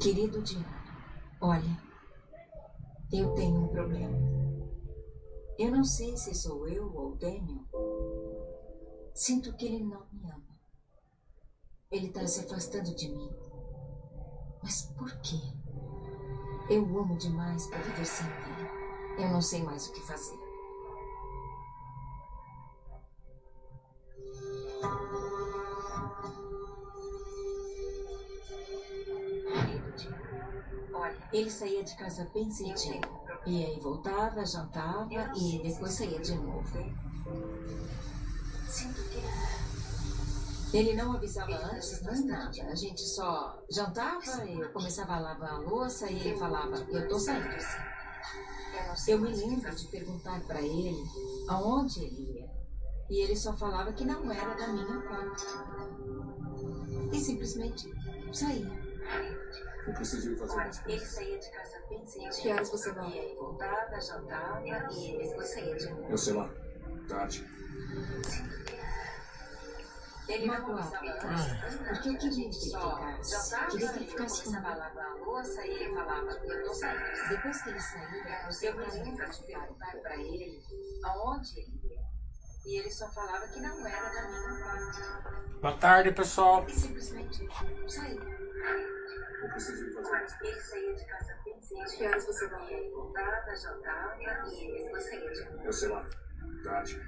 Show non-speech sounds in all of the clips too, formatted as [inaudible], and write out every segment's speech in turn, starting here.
Querido Diário, olha, eu tenho um problema. Eu não sei se sou eu ou Daniel. Sinto que ele não me ama. Ele está se afastando de mim. Mas por quê? Eu amo demais para viver sem ele. Eu não sei mais o que fazer. Ele saía de casa bem cedinho. E aí voltava, jantava e depois saía de novo. Ele não avisava antes, nem nada. A gente só jantava, eu começava a lavar a louça e ele falava, eu tô saindo. Eu me lembro de perguntar para ele aonde ele ia. E ele só falava que não era da minha conta. E simplesmente saía. Eu preciso ir fazer umas Ele coisas. saía de casa bem cedinho. Que horas você vai? E aí voltava, jantava e depois saía de novo. Eu sei lá. Tarde. Ele não Magoado. avisava antes, Porque eu queria que ele só ficasse. jantava, Queria que ele eu ficasse começava a comigo. lavar a louça e ele falava, eu tô saindo. Depois que ele saía, Eu me lembro de perguntar para ele aonde ele ia. E ele só falava que não era da minha conta. Boa tarde, pessoal. E simplesmente saía. Eu preciso ir fazer coisas. Ele saía de casa cedinho. Que horas você vai? E jantava e. Eu sei lá. Tarde.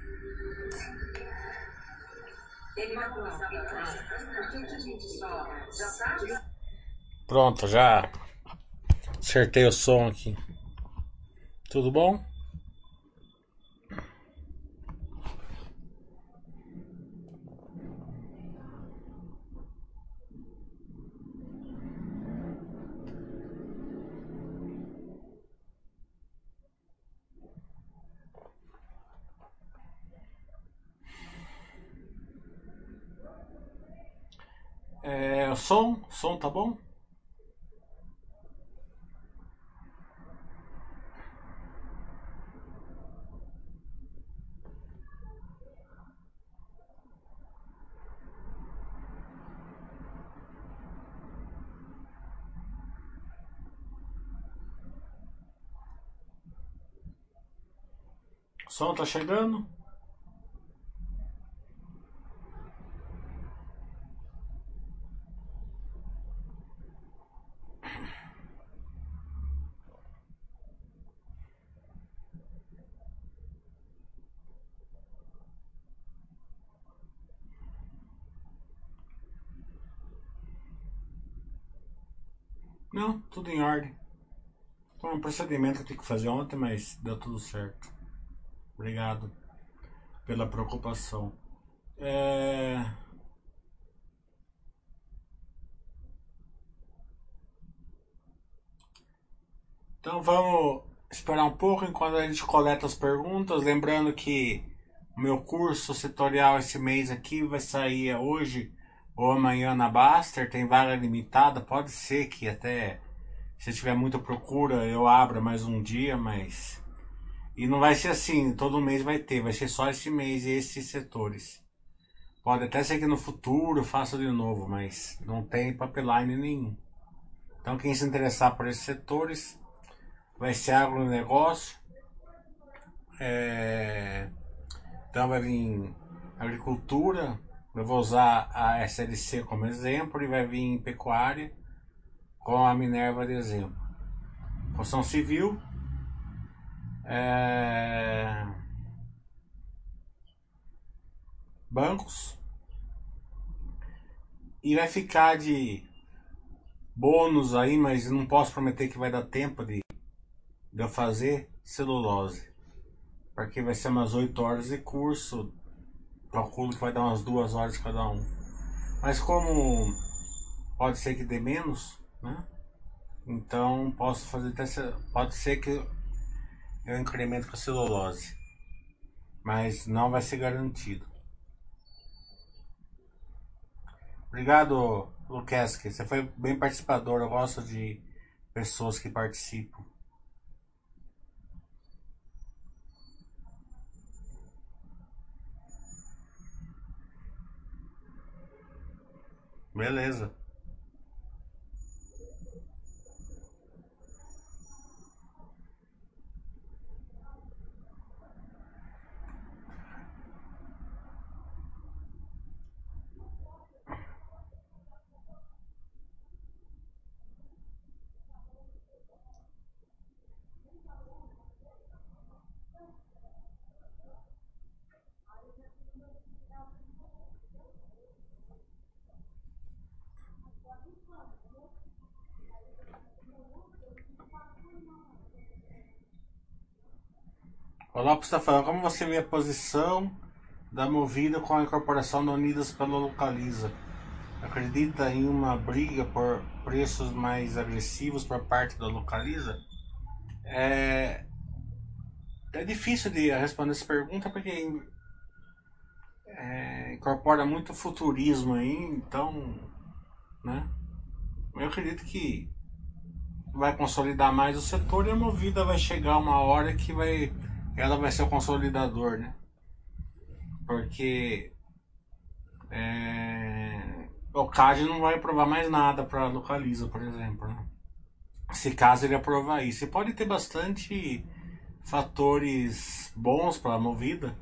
Ele antes, porque a gente só. Pronto, já acertei o som aqui. Tudo bom? É, o som, o som tá bom? O som tá chegando? Não, tudo em ordem. Foi um procedimento que eu tinha que fazer ontem, mas deu tudo certo. Obrigado pela preocupação. É... Então vamos esperar um pouco enquanto a gente coleta as perguntas. Lembrando que o meu curso setorial esse mês aqui vai sair hoje ou amanhã na Baster. Tem vaga limitada. Pode ser que até se tiver muita procura eu abra mais um dia, mas. E não vai ser assim, todo mês vai ter, vai ser só esse mês e esses setores. Pode até ser que no futuro eu faça de novo, mas não tem pipeline nenhum. Então quem se interessar por esses setores vai ser agronegócio. É... Então vai vir agricultura, eu vou usar a SLC como exemplo e vai vir pecuária com a Minerva de exemplo. Construção civil. é, Bancos. E vai ficar de bônus aí, mas não posso prometer que vai dar tempo de, de eu fazer celulose. Porque vai ser umas 8 horas de curso. Calculo que vai dar umas 2 horas cada um. Mas como pode ser que dê menos, né? Então posso fazer até pode ser que eu incremento com a celulose, mas não vai ser garantido. Obrigado, Luquesque. Você foi bem participador. Eu gosto de pessoas que participam. Beleza. O Lopes está falando, como você vê a posição da Movida com a incorporação da Unidas pela Localiza? Acredita em uma briga por preços mais agressivos por parte da Localiza? É, é difícil de responder essa pergunta porque é, incorpora muito futurismo aí, então, né? Eu acredito que vai consolidar mais o setor e a Movida vai chegar uma hora que vai ela vai ser o consolidador, né? Porque é, o CAD não vai aprovar mais nada para Localiza, por exemplo. Né? Se caso ele aprovar isso, e pode ter bastante fatores bons para a movida,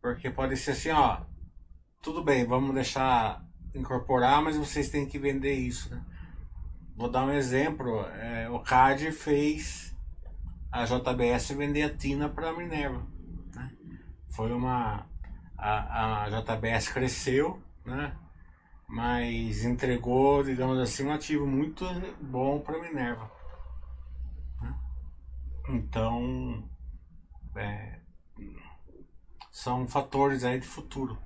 porque pode ser assim, ó, tudo bem, vamos deixar incorporar, mas vocês têm que vender isso, né? Vou dar um exemplo, é, o CAD fez a JBS vender a Tina para a Minerva. Né? Foi uma. A, a JBS cresceu, né? mas entregou, digamos assim, um ativo muito bom para a Minerva. Né? Então, é, são fatores aí de futuro.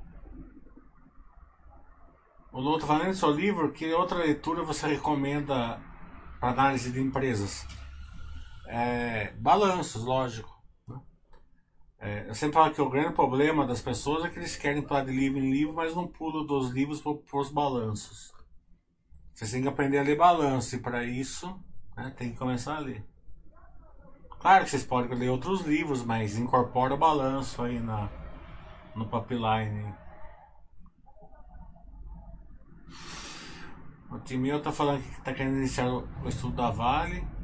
O falando no seu livro, que outra leitura você recomenda para análise de empresas? É, balanços, lógico. Né? É, eu sempre falo que o grande problema das pessoas é que eles querem pular de livro em livro, mas não pulam dos livros para os balanços. Vocês têm que aprender a ler balanço, e para isso né, tem que começar a ler. Claro que vocês podem ler outros livros, mas incorpora o balanço aí na, no pipeline. O Timil está falando que está querendo iniciar o estudo da Vale.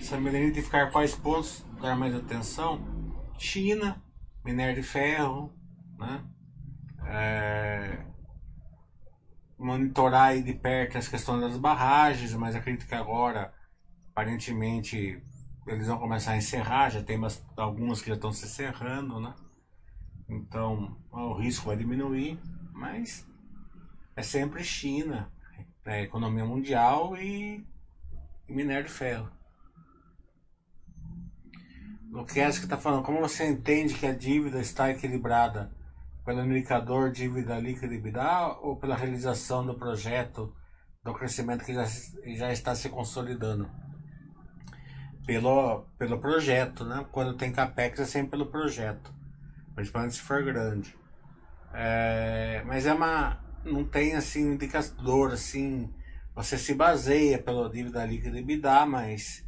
Saber identificar quais pontos dar mais atenção. China, minério de ferro, né? É, monitorar de perto as questões das barragens, mas acredito que agora, aparentemente, eles vão começar a encerrar, já tem algumas que já estão se encerrando, né? Então, o risco vai diminuir, mas é sempre China, é economia mundial e, e minério de ferro. O que está falando, como você entende que a dívida está equilibrada? Pelo indicador dívida líquida ou pela realização do projeto, do crescimento que já, já está se consolidando? Pelo, pelo projeto, né? Quando tem capex é sempre pelo projeto, principalmente se for grande. É, mas é uma. Não tem assim um indicador assim. Você se baseia pela dívida líquida EBITDA, mas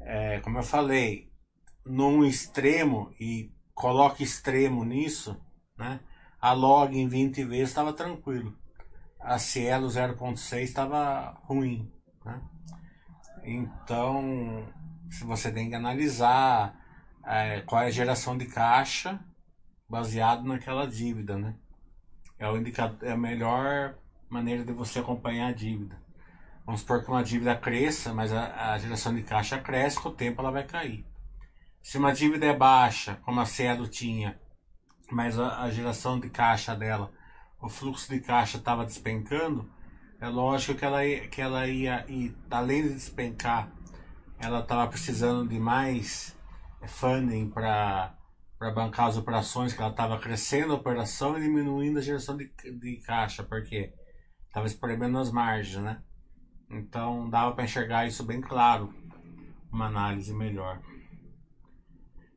é, como eu falei, num extremo e coloque extremo nisso, né? A log em 20 vezes estava tranquilo. A Cielo 0.6 estava ruim, né? Então, se você tem que analisar é, qual é a geração de caixa baseado naquela dívida, né? É, o indicador, é a melhor maneira de você acompanhar a dívida. Vamos supor que uma dívida cresça, mas a, a geração de caixa cresce, com o tempo ela vai cair. Se uma dívida é baixa, como a Cielo tinha, mas a, a geração de caixa dela, o fluxo de caixa estava despencando, é lógico que ela, que ela ia, e além de despencar, ela estava precisando de mais funding para bancar as operações, que ela estava crescendo a operação e diminuindo a geração de, de caixa, porque estava espremendo as margens, né? Então dava para enxergar isso bem claro, uma análise melhor.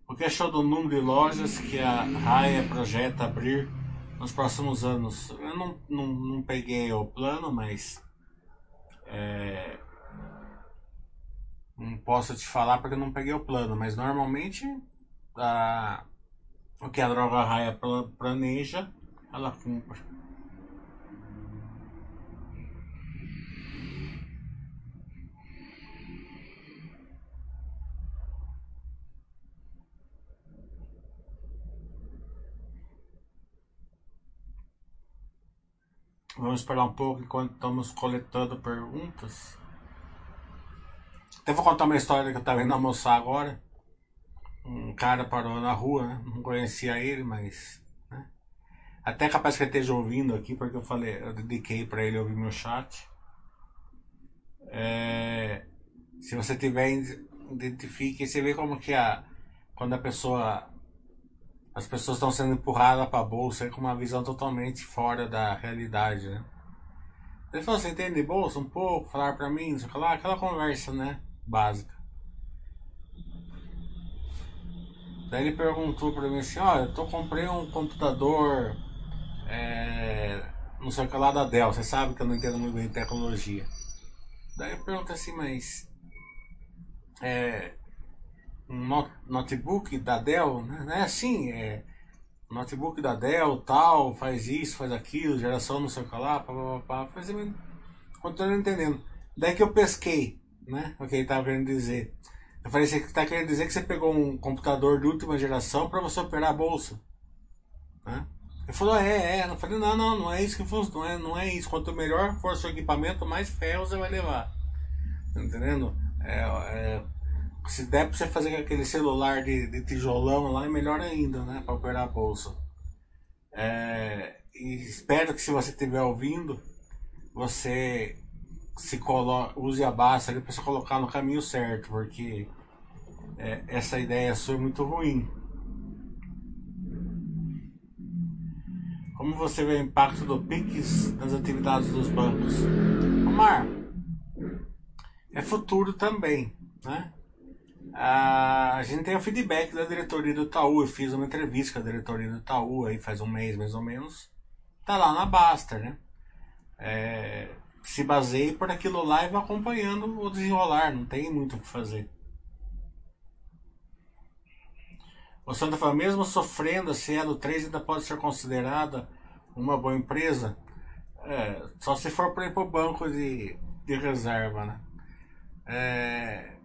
O que achou do número de lojas que a Raia projeta abrir nos próximos anos? Eu não, não, não peguei o plano, mas é, não posso te falar porque eu não peguei o plano, mas normalmente a, o que a droga Raia planeja, ela cumpre. Vamos esperar um pouco enquanto estamos coletando perguntas. Até vou contar uma história que eu estava indo almoçar agora. Um cara parou na rua, né? não conhecia ele, mas. Né? Até capaz que ele esteja ouvindo aqui, porque eu falei, eu dediquei para ele ouvir meu chat. É... Se você tiver, identifique você vê como que a quando a pessoa as pessoas estão sendo empurradas para a bolsa com uma visão totalmente fora da realidade, né? Ele falou, você entende bolsa um pouco? Falar para mim, sei lá, aquela conversa, né? Básica. Daí ele perguntou para mim assim, olha, eu tô comprei um computador é, não sei o que lá da Dell, você sabe que eu não entendo muito bem tecnologia. Daí eu pergunto assim, mas é, um notebook da Dell, né? É assim, é notebook da Dell, tal, faz isso, faz aquilo, geração não sei o que lá, pá, pá, pá, faz continuando entendendo. Daí que eu pesquei, né? O que ele estava querendo dizer. Eu falei, você está querendo dizer que você pegou um computador de última geração para você operar a bolsa? Né? Ele falou, é, é. Eu falei, não, não, não é isso que funciona, não é, não é isso. Quanto melhor for seu equipamento, mais ferro você vai levar. Tá entendendo? É, é, se der pra você fazer aquele celular de, de tijolão lá, é melhor ainda, né? Pra operar a bolsa. É, espero que se você estiver ouvindo, você se colo use a base ali para você colocar no caminho certo, porque é, essa ideia sua é muito ruim. Como você vê o impacto do PIX nas atividades dos bancos? Omar, é futuro também, né? A gente tem o feedback da diretoria do Itaú. Eu fiz uma entrevista com a diretoria do Itaú aí faz um mês mais ou menos. Tá lá na Baster, né? É, se baseia por aquilo lá e vai acompanhando o desenrolar, não tem muito o que fazer. O Santa fala, mesmo sofrendo, a Cielo 3 ainda pode ser considerada uma boa empresa? É, só se for para ir para o banco de, de reserva, né? É,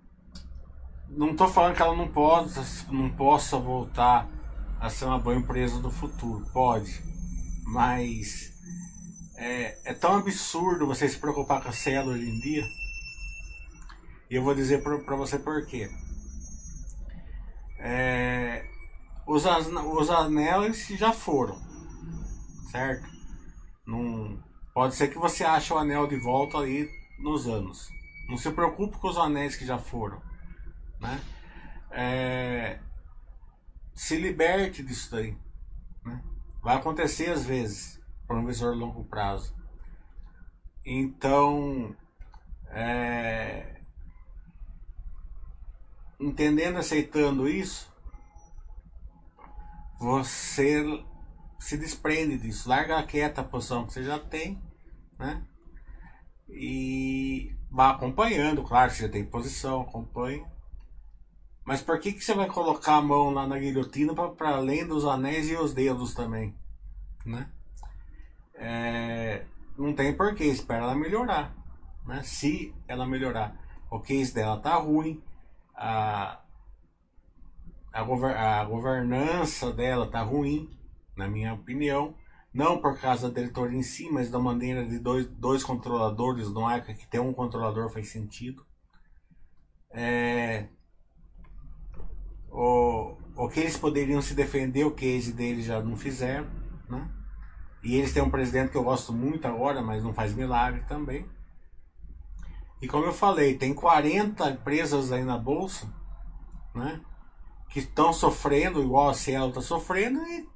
não estou falando que ela não possa, não possa voltar a ser uma boa empresa do futuro. Pode. Mas é, é tão absurdo você se preocupar com a célula hoje em dia. E eu vou dizer para você por quê. É, os, os anéis já foram, certo? Não, pode ser que você ache o anel de volta aí nos anos. Não se preocupe com os anéis que já foram né? É, se liberte disso daí. Né? Vai acontecer às vezes, por um visor longo prazo. Então, é, entendendo, aceitando isso, você se desprende disso, larga quieta a posição que você já tem, né? E vá acompanhando, claro, você já tem posição, acompanhe. Mas por que, que você vai colocar a mão lá na guilhotina para além dos anéis e os dedos também? Né? É, não tem porquê, espera ela melhorar. Né? Se ela melhorar, o case dela tá ruim, a, a, gover, a governança dela tá ruim, na minha opinião. Não por causa da diretoria em si, mas da maneira de dois, dois controladores no ARCA, que ter um controlador faz sentido. É, o, o que eles poderiam se defender, o case deles já não fizeram, né? E eles têm um presidente que eu gosto muito agora, mas não faz milagre também. E como eu falei, tem 40 empresas aí na bolsa, né? Que estão sofrendo, igual a Cielo está sofrendo, e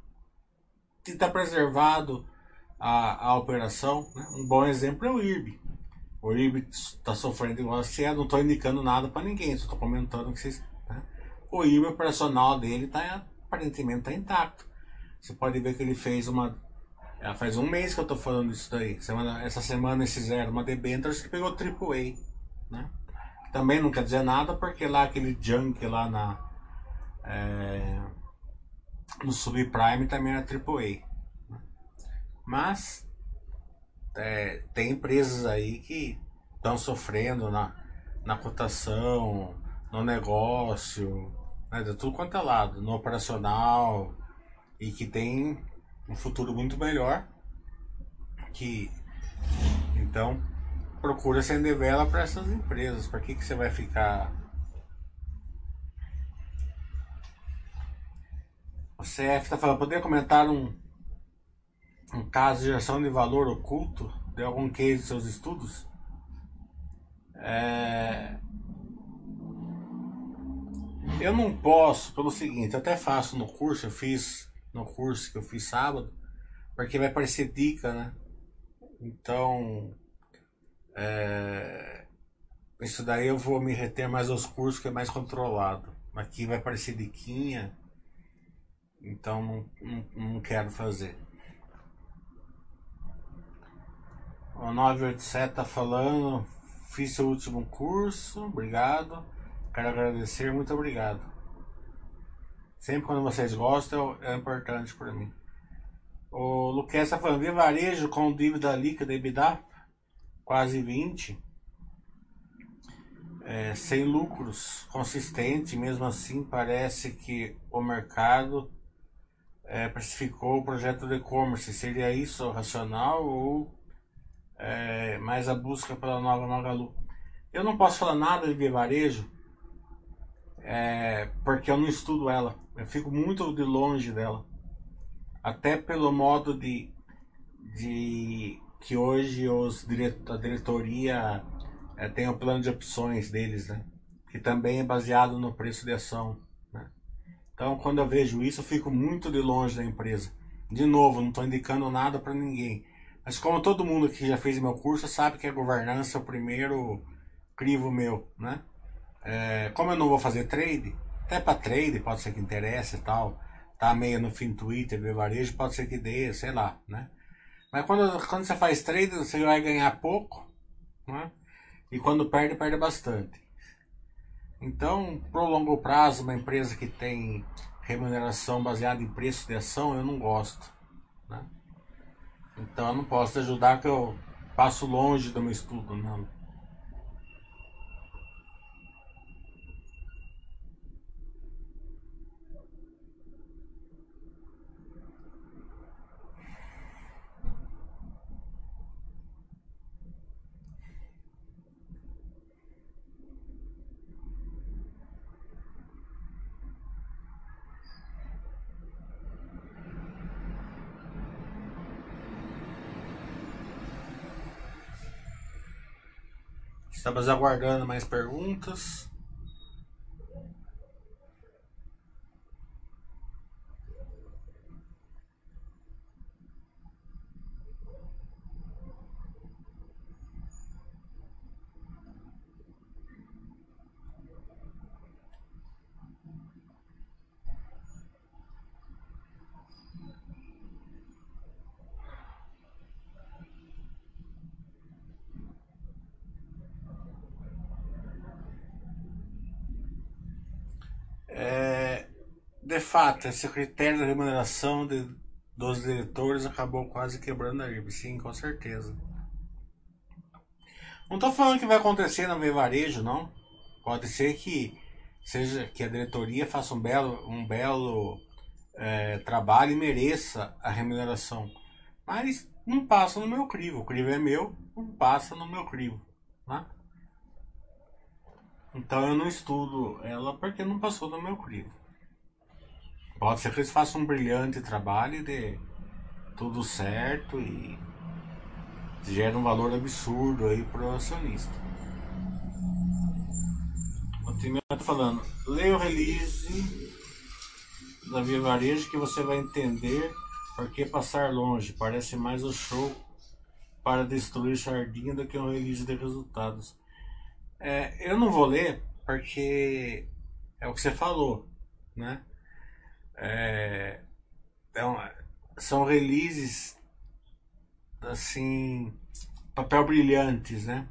está preservado a, a operação. Né? Um bom exemplo é o IRB. O IRB está sofrendo igual a Cielo, não estou indicando nada para ninguém, só estou comentando que vocês o IME operacional dele tá, aparentemente está intacto. Você pode ver que ele fez uma. Já faz um mês que eu estou falando isso daí. Semana, essa semana eles fizeram uma debentures que pegou AAA. Né? Também não quer dizer nada porque lá aquele junk lá na. É, no subprime também era AAA. Né? Mas é, tem empresas aí que estão sofrendo na, na cotação, no negócio, né, de tudo quanto é lado, no operacional e que tem um futuro muito melhor. Que então procura acender vela para essas empresas. Para que, que você vai ficar? O CF está falando, poderia comentar um, um caso de geração de valor oculto de algum case de seus estudos? É, Eu não posso, pelo seguinte, eu até faço no curso, eu fiz no curso que eu fiz sábado, porque vai parecer dica, né? Então, é, isso daí eu vou me reter mais aos cursos que é mais controlado. Aqui vai parecer diquinha, então não, não, não quero fazer. O 987 tá falando, fiz seu último curso, obrigado. Quero agradecer, muito obrigado. Sempre quando vocês gostam, é importante para mim. O Luquez está falando, vi varejo com dívida líquida EBITDA quase 20. É, sem lucros consistente, mesmo assim parece que o mercado é, precificou o projeto de e-commerce. Seria isso racional ou é, mais a busca pela nova Magalu? Eu não posso falar nada de Varejo é, porque eu não estudo ela. Eu fico muito de longe dela. Até pelo modo de, de que hoje os a diretoria é, tem o plano de opções deles, né? Que também é baseado no preço de ação. Né? Então, quando eu vejo isso, eu fico muito de longe da empresa. De novo, não estou indicando nada para ninguém. Mas como todo mundo que já fez meu curso sabe que a governança é o primeiro crivo meu, né? É, como eu não vou fazer trade, até para trade pode ser que interesse e tal, tá meio no fim Twitter, ver varejo, pode ser que dê, sei lá, né? Mas quando, quando você faz trade, você vai ganhar pouco, né? E quando perde, perde bastante. Então, pro longo prazo, uma empresa que tem remuneração baseada em preço de ação, eu não gosto, né? Então, eu não posso ajudar que eu passo longe do meu estudo. Estamos aguardando mais perguntas. de fato, esse critério de remuneração de, dos diretores acabou quase quebrando a IRB. Sim, com certeza. Não estou falando que vai acontecer no varejo, não. Pode ser que seja que a diretoria faça um belo, um belo é, trabalho e mereça a remuneração. Mas não passa no meu crivo. O crivo é meu, não passa no meu crivo. Né? Então eu não estudo ela porque não passou no meu crivo. Pode ser que eles façam um brilhante trabalho de tudo certo e gera um valor absurdo aí pro acionista. O time tá falando, leia o release da Via Varejo que você vai entender por que passar longe. Parece mais o show para destruir sardinha do que um release de resultados. É, eu não vou ler porque é o que você falou, né? É, então, são releases assim, papel brilhantes, né?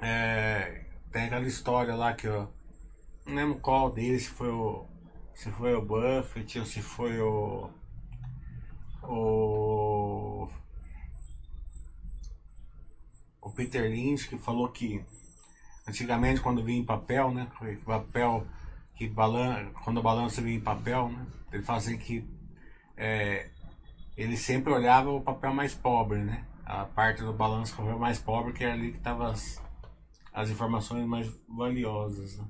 É, tem aquela história lá que eu não lembro qual deles, se foi o se foi o Buffett ou se foi o o o Peter Lynch que falou que antigamente quando vinha em papel, né, papel que balan quando a balança vinha em papel, né? Ele fala assim que é, ele sempre olhava o papel mais pobre, né? A parte do balanço que foi mais pobre, que era ali que estavam as, as informações mais valiosas. Né?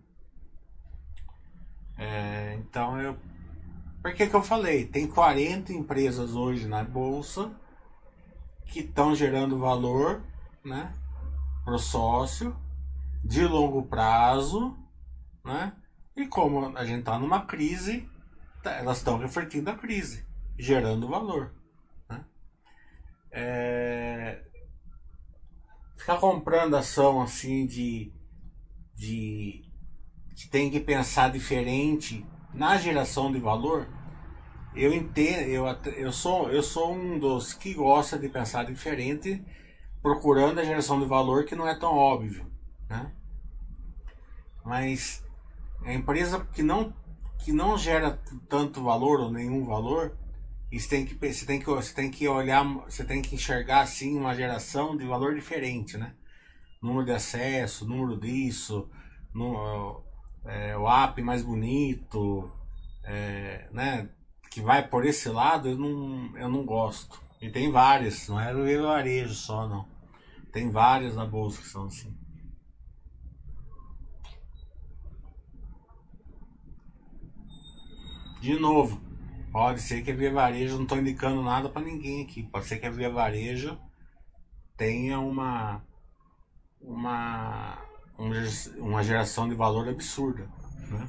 É, então eu. Por que, que eu falei? Tem 40 empresas hoje na bolsa que estão gerando valor né, para o sócio de longo prazo, né? E como a gente está numa crise, tá- elas estão refletindo a crise, gerando valor. Né? É, Ficar comprando ação assim de, de que tem que pensar diferente na geração de valor, eu entendo, eu, eu, sou, eu sou um dos que gosta de pensar diferente, procurando a geração de valor que não é tão óbvio, né? Mas a empresa que não, que não gera tanto valor ou nenhum valor, isso tem que, você tem que, você tem que olhar, você tem que enxergar assim uma geração de valor diferente, né? Número de acesso, número disso, no, é, o app mais bonito, é, né? Que vai por esse lado, eu não, eu não gosto. E tem várias, não é o varejo só, não. Tem várias na bolsa que são assim. De novo, pode ser que a Via Varejo, não estou indicando nada para ninguém aqui, pode ser que a Via Varejo tenha uma uma um uma geração de valor absurda, né?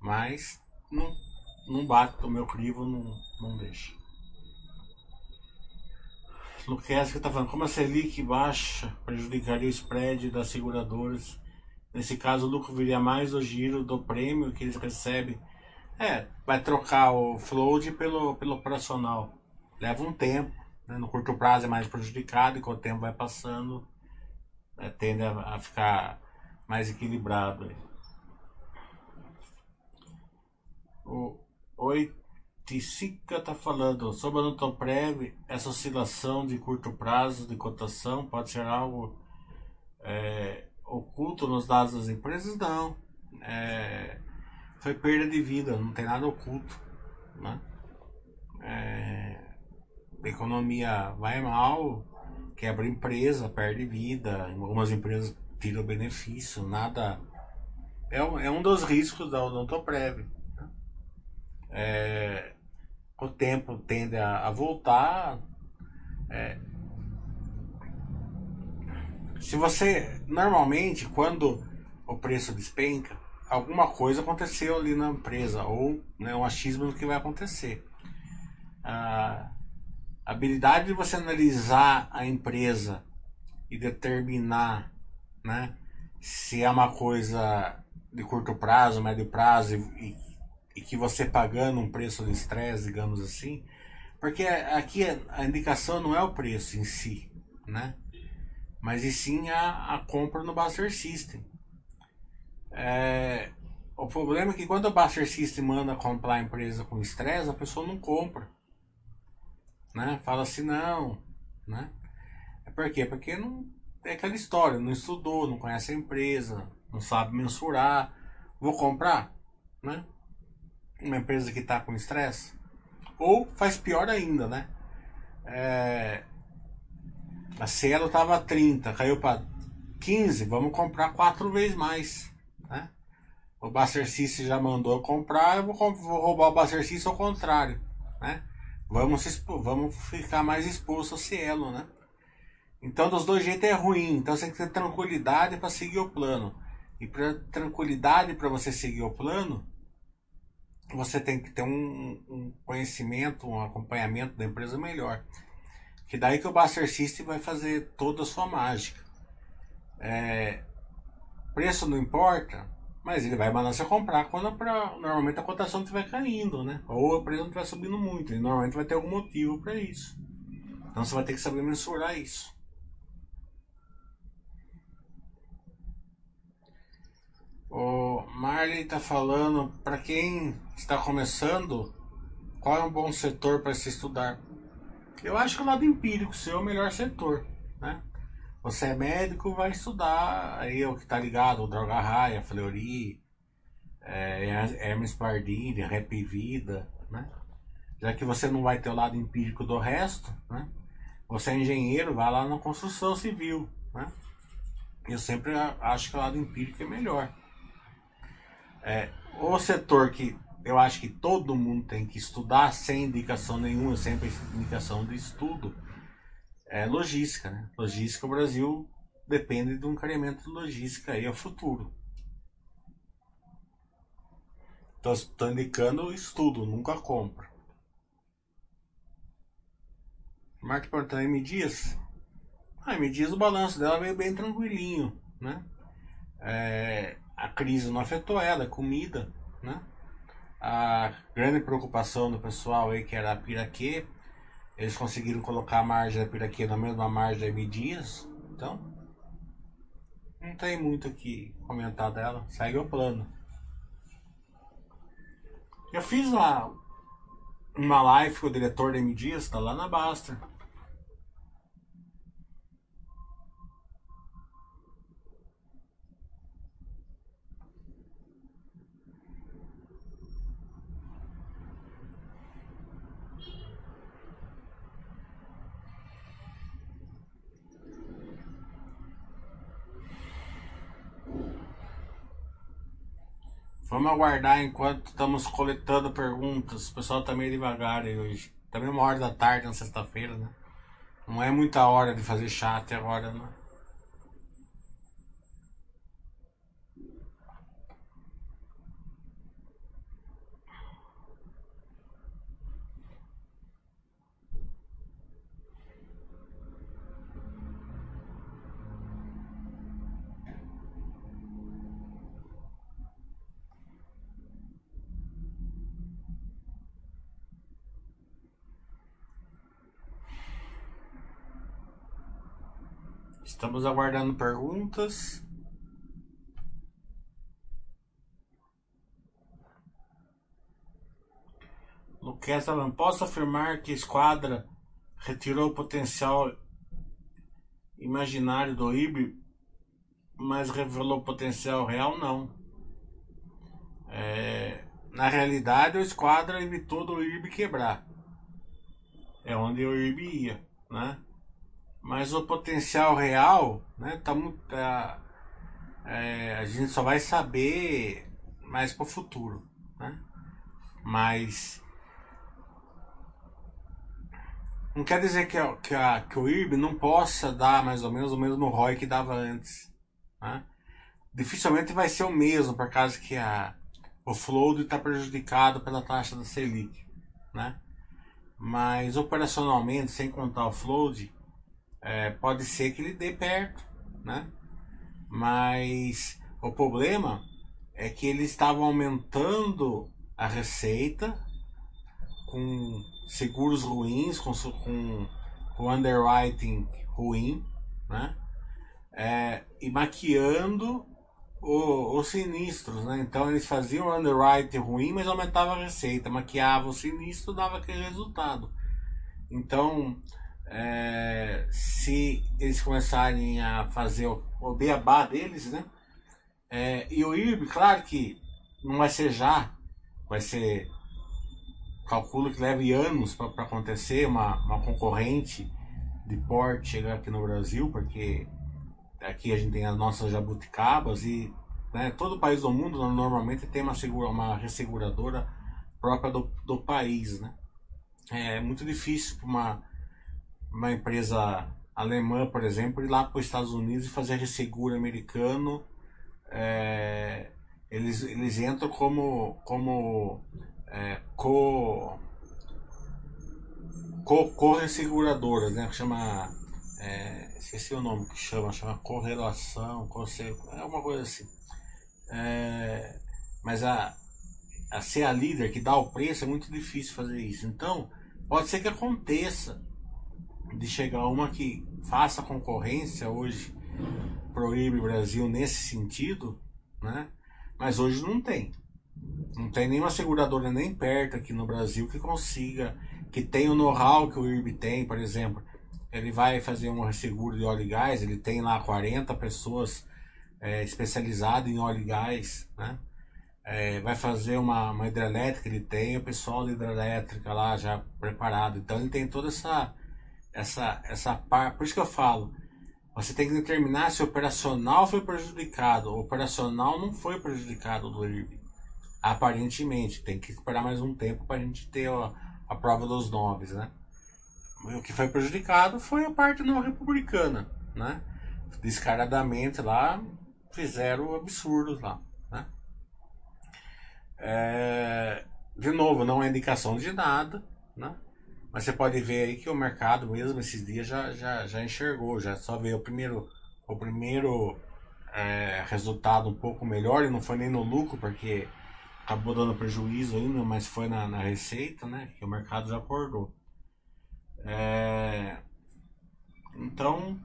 Mas não, não bate o meu crivo, não, não deixa. Luquez que tá falando, como a Selic baixa prejudicaria o spread das seguradoras? Nesse caso, o lucro viria mais do giro do prêmio que eles recebem. É, vai trocar o float pelo, pelo operacional. Leva um tempo, né? no curto prazo é mais prejudicado e com o tempo vai passando, né, tende a, a ficar mais equilibrado. O Oiticica está falando sobre a Nutoprev, essa oscilação de curto prazo de cotação pode ser algo é, oculto nos dados das empresas? Não. É, foi perda de vida, não tem nada oculto. Né? É, a economia vai mal, quebra empresa, perde vida, algumas empresas tiram benefício, nada. É um, é um dos riscos da Odontoprev. né? É, o tempo tende a, a voltar. é. se você normalmente quando o preço despenca, alguma coisa aconteceu ali na empresa ou né, um achismo do que vai acontecer. A habilidade de você analisar a empresa e determinar né, se é uma coisa de curto prazo, médio prazo e, e- que você pagando um preço de estresse, digamos assim, porque aqui a indicação não é o preço em si, né? Mas e sim a, a compra no Buster System. É, o problema é que quando o Buster System manda comprar a empresa com estresse, a pessoa não compra. Né? Fala assim, não. Né? É por quê? Porque não é aquela história, não estudou, não conhece a empresa, não sabe mensurar. Vou comprar? Né? Uma empresa que está com estresse. Ou faz pior ainda, né? É, a Cielo estava 30, caiu para 15, vamos comprar quatro vezes mais. O Buster System já mandou comprar, eu vou, vou roubar o Buster System ao contrário. Né? Vamos, vamos ficar mais exposto ao Cielo, né? Então, dos dois jeitos é ruim. Então, você tem que ter tranquilidade para seguir o plano. E para tranquilidade para você seguir o plano, você tem que ter um, um conhecimento, um acompanhamento da empresa melhor. Que daí que o Buster System vai fazer toda a sua mágica. É, preço não importa, mas ele vai você comprar quando pra, normalmente a cotação estiver caindo, né? Ou a empresa não estiver subindo muito. E normalmente vai ter algum motivo para isso. Então você vai ter que saber mensurar isso. O Marley está falando para quem está começando, qual é um bom setor para se estudar? Eu acho que o lado empírico seu é o melhor setor, né? Você é médico, vai estudar aí o que está ligado, o Droga Raia, Fleury, é, Hermes Pardini, Rap Vida, né? Já que você não vai ter o lado empírico do resto, né? Você é engenheiro, vai lá na construção civil, né? Eu sempre acho que o lado empírico é melhor. É, o setor que eu acho que todo mundo tem que estudar sem indicação nenhuma, sempre indicação de estudo, é logística. Né? Logística, o Brasil depende de um incremento de logística aí ao futuro. Tô, tô indicando estudo, nunca compro. Marco perguntando M Dias. Ah, M Dias o balanço dela veio bem tranquilinho, né? É, a crise não afetou ela, a comida, né? A grande preocupação do pessoal aí que era a Piraquê, eles conseguiram colocar a margem da Piraquê na mesma margem da M Dias, então não tem muito o que comentar dela, segue o plano. Eu fiz uma, uma live com o diretor da M Dias, tá lá na Basta. Vamos aguardar enquanto estamos coletando perguntas. O pessoal tá meio devagar aí hoje. Também uma hora da tarde na sexta-feira, né? Não é muita hora de fazer chat agora, né? Estamos aguardando perguntas. Luquez não posso afirmar que a esquadra retirou o potencial imaginário do IB, mas revelou o potencial real, não. É, na realidade, o esquadra evitou do IB quebrar. É onde o IB ia, né? Mas o potencial real, né, tá, tá é, a gente só vai saber mais para o futuro, né? Mas não quer dizer que, que, a, que o IRB não possa dar mais ou menos o mesmo ROI que dava antes, né? Dificilmente vai ser o mesmo, por causa que a, o float está prejudicado pela taxa da Selic, né? Mas operacionalmente, sem contar o float, é, pode ser que ele dê perto, né? Mas o problema é que eles estavam aumentando a receita com seguros ruins, com, com, com underwriting ruim, né? É, e maquiando o, os sinistros, né? Então eles faziam underwriting ruim, mas aumentava a receita, maquiava o sinistro, dava aquele resultado. Então é, se eles começarem a fazer o, o beabá deles, né? É, e o IRB, claro que não vai ser já, vai ser. Calculo que leve anos para acontecer uma, uma concorrente de porte chegar aqui no Brasil, porque aqui a gente tem as nossas jabuticabas e né, todo país do mundo normalmente tem uma, segura, uma resseguradora própria do, do país. Né? É muito difícil para uma uma empresa alemã, por exemplo, ir lá para os Estados Unidos e fazer resseguro americano. É, eles, eles entram como, como é, co, co, co-resseguradoras, né? Chama. É, esqueci o nome que chama, chama correlação, é uma coisa assim. É, mas a, a ser a líder que dá o preço é muito difícil fazer isso. Então, pode ser que aconteça de chegar uma que faça concorrência hoje proíbe o Brasil nesse sentido, né? Mas hoje não tem. Não tem nenhuma seguradora nem perto aqui no Brasil que consiga, que tenha o know-how que o IRB tem, por exemplo. Ele vai fazer um seguro de óleo e gás, ele tem lá 40 pessoas é, especializadas em óleo e gás, né? É, vai fazer uma, uma hidrelétrica, ele tem o pessoal da hidrelétrica lá já preparado. Então ele tem toda essa essa, essa parte. Por isso que eu falo, você tem que determinar se o operacional foi prejudicado. O operacional não foi prejudicado do IRB. Aparentemente, tem que esperar mais um tempo para a gente ter a, a prova dos noves, né? O que foi prejudicado foi a parte não republicana, né? Descaradamente lá fizeram absurdos lá, né? É, de novo, não é indicação de nada, né? Mas você pode ver aí que o mercado mesmo esses dias já, já, já enxergou, já só veio o primeiro, o primeiro é, resultado um pouco melhor e não foi nem no lucro, porque acabou dando prejuízo ainda, mas foi na, na receita, né? Que o mercado já acordou. É, então,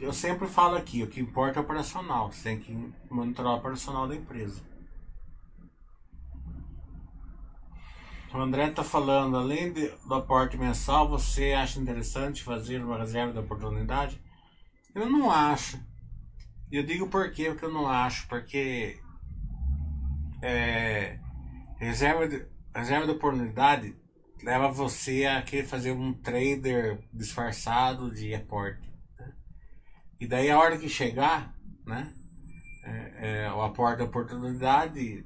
eu sempre falo aqui, o que importa é operacional. Você tem que monitorar o operacional da empresa. O André está falando, além de, do aporte mensal, você acha interessante fazer uma reserva de oportunidade? Eu não acho. Eu digo por quê, porque eu não acho. Porque é, reserva, de, reserva de oportunidade leva você a querer fazer um trader disfarçado de aporte. Né? E daí a hora que chegar, né? É, é, o aporte da oportunidade,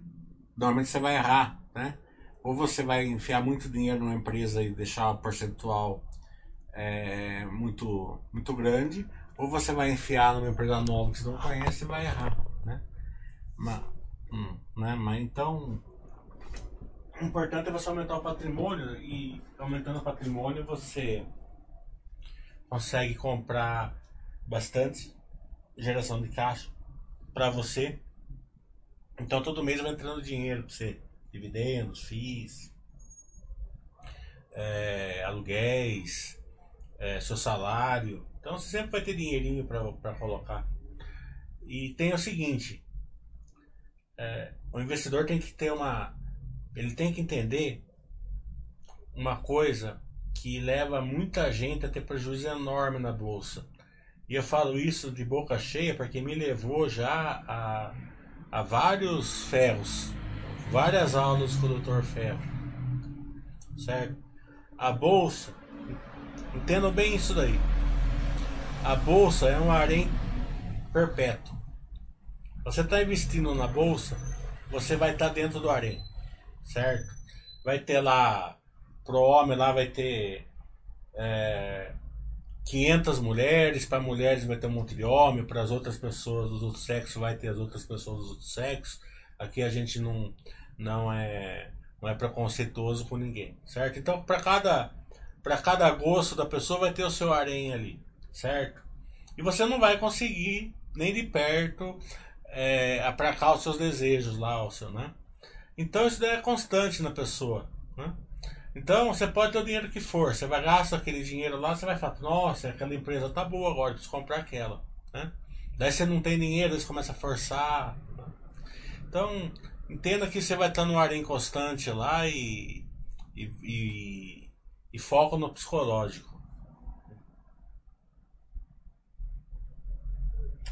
normalmente você vai errar, né? Ou você vai enfiar muito dinheiro numa empresa e deixar o percentual é, muito, muito grande, ou você vai enfiar numa empresa nova que você não conhece e vai errar, né? Mas, hum, né? Mas então, o importante é você aumentar o patrimônio e aumentando o patrimônio você consegue comprar bastante geração de caixa para você. Então todo mês vai entrando dinheiro para você dividendos, FIIs, é, aluguéis, é, seu salário. Então você sempre vai ter dinheirinho para colocar. E tem o seguinte: é, o investidor tem que ter uma. Ele tem que entender uma coisa que leva muita gente a ter prejuízo enorme na bolsa. E eu falo isso de boca cheia porque me levou já a, a vários ferros várias aulas com o Dr. Ferro. Certo? A bolsa, entendam bem isso daí. A bolsa é um harém perpétuo. Você está investindo na bolsa, você vai estar tá dentro do harém, certo? Vai ter lá, pro homem lá vai ter é, 500 mulheres, para mulheres vai ter um monte de homem, para as outras pessoas dos outros sexos vai ter as outras pessoas dos outros sexos. Aqui a gente não, não é não é preconceituoso com ninguém, certo? Então, para cada para cada gosto da pessoa vai ter o seu harém ali, certo? E você não vai conseguir nem de perto é, aplacar os seus desejos lá, o seu, né? Então isso daí é constante na pessoa, né? Então você pode ter o dinheiro que for, você vai gastar aquele dinheiro lá, você vai falar, nossa, aquela empresa tá boa agora, preciso comprar aquela, né? Daí você não tem dinheiro, você começa a forçar. Então Entenda que você vai estar no ar inconstante lá e, e, e, e no psicológico.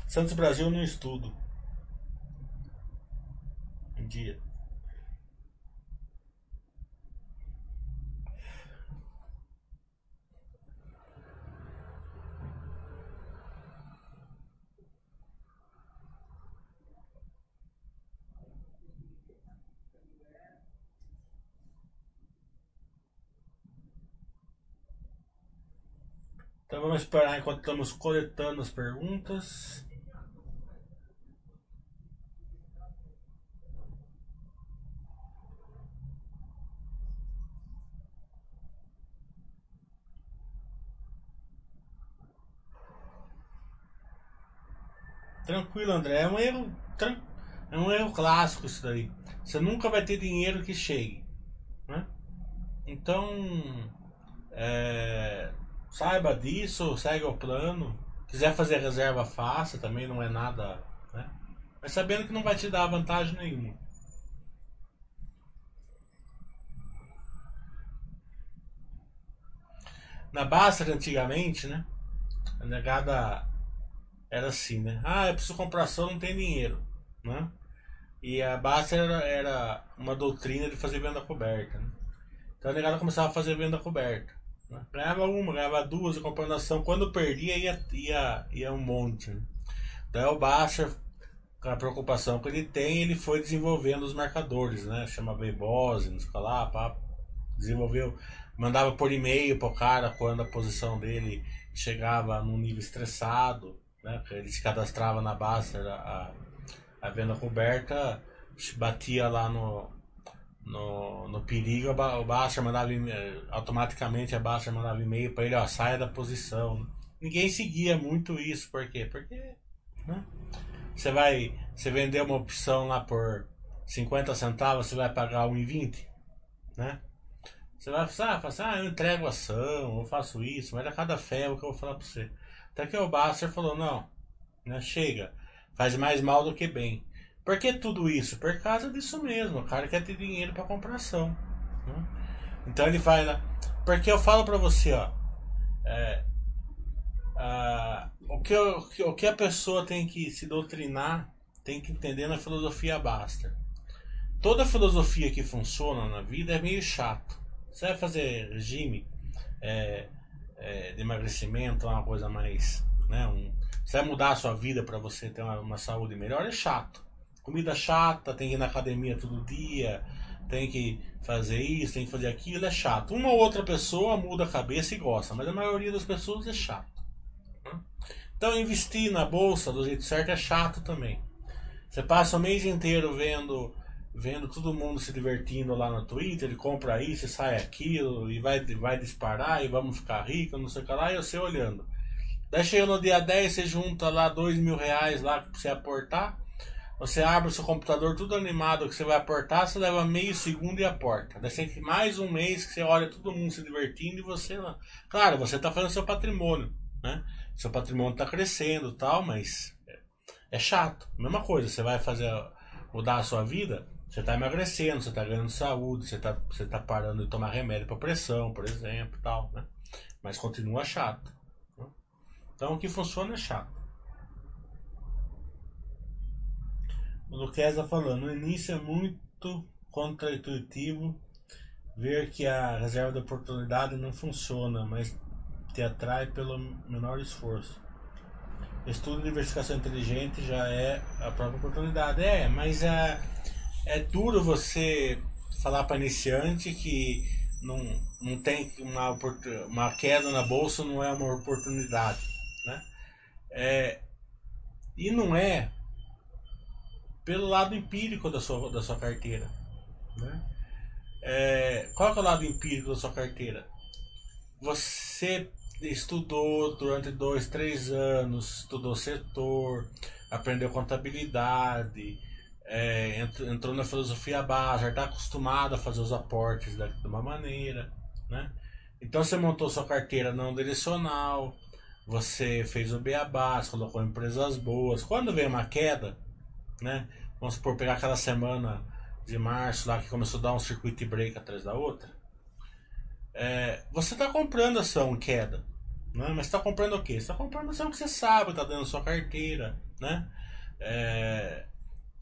Santos Brasil no estudo. Um dia. Então vamos esperar enquanto estamos coletando as perguntas. Tranquilo, André. É um erro, é um erro clássico isso daí. Você nunca vai ter dinheiro que chegue, né? Então, é, Saiba disso, segue o plano. Quiser fazer reserva, faça, também não é nada. Né? Mas sabendo que não vai te dar vantagem nenhuma. Na Baster antigamente, né? A negada era assim, né? Ah, eu preciso comprar ação, não tem dinheiro, né? E a Baster era, era uma doutrina de fazer venda coberta, né? Então a negada começava a fazer venda coberta. Ganhava uma, ganhava duas, a compensação. Quando perdia, ia, ia, ia um monte. Né? Daí o Baixa, com a preocupação que ele tem, ele foi desenvolvendo os marcadores, né? Chama Bebose, não fica lá, pá. Desenvolveu, mandava por e-mail pro cara quando a posição dele chegava num nível estressado, né? Ele se cadastrava na Basta, a, a venda coberta, batia lá no, no, no perigo, o Baster mandava automaticamente a Baster mandava e-mail para ele, ó, saia da posição. Ninguém seguia muito isso, por quê? Porque né? você vai, você vender uma opção lá por 50 centavos, você vai pagar 1,20, né? Você vai falar, ah, assim, ah, eu entrego ação, eu faço isso, mas a cada fé é o que eu vou falar para você. Até que o Baster falou, não, né, chega, faz mais mal do que bem. Por que tudo isso? Por causa disso mesmo. O cara quer ter dinheiro para comprar ação. Né? Então ele vai lá. Porque eu falo para você, ó. É, a, o, que, o que a pessoa tem que se doutrinar, tem que entender na filosofia basta. Toda filosofia que funciona na vida é meio chato. Você vai fazer regime é, é, de emagrecimento, uma coisa mais. Né, um, você vai mudar a sua vida para você ter uma, uma saúde melhor, é chato comida chata, tem que ir na academia todo dia, tem que fazer isso, tem que fazer aquilo, é chato. Uma ou outra pessoa muda a cabeça e gosta, mas a maioria das pessoas é chato. Então investir na bolsa do jeito certo é chato também. Você passa o mês inteiro vendo vendo todo mundo se divertindo lá no Twitter, ele compra isso, sai aquilo, e vai, vai disparar, e vamos ficar ricos, não sei o que lá, e você olhando. Daí chega no dia 10, você junta lá dois mil reais lá pra você aportar, você abre o seu computador tudo animado que você vai aportar, você leva meio segundo e aporta. Daí você mais um mês que você olha todo mundo se divertindo e você lá. Claro, você está fazendo seu patrimônio, né? Seu patrimônio está crescendo tal, mas é chato. Mesma coisa, você vai fazer mudar a sua vida, você está emagrecendo, você está ganhando saúde, você está você tá parando de tomar remédio para pressão, por exemplo, tal, né? Mas continua chato. Né? Então o que funciona é chato. O Luquez está falando, no início é muito contraintuitivo ver que a reserva de oportunidade não funciona, mas te atrai pelo menor esforço. Estudo de diversificação inteligente já é a própria oportunidade. É, mas é, é duro você falar para iniciante que não, não tem uma, uma queda na bolsa não é uma oportunidade. Né? É, e não é pelo lado empírico da sua, da sua carteira. Né? É, qual é o lado empírico da sua carteira? Você estudou durante dois, três anos, estudou setor, aprendeu contabilidade, é, entrou na filosofia base, está acostumado a fazer os aportes de uma maneira. Né? Então você montou sua carteira não direcional, você fez o beabá, colocou empresas boas. Quando vem uma queda, né? Vamos supor, pegar aquela semana de março lá que começou a dar um circuit break atrás da outra. É, você está comprando ação em queda, né? mas está comprando o quê? Está comprando ação que você sabe, está dando sua carteira, né? É,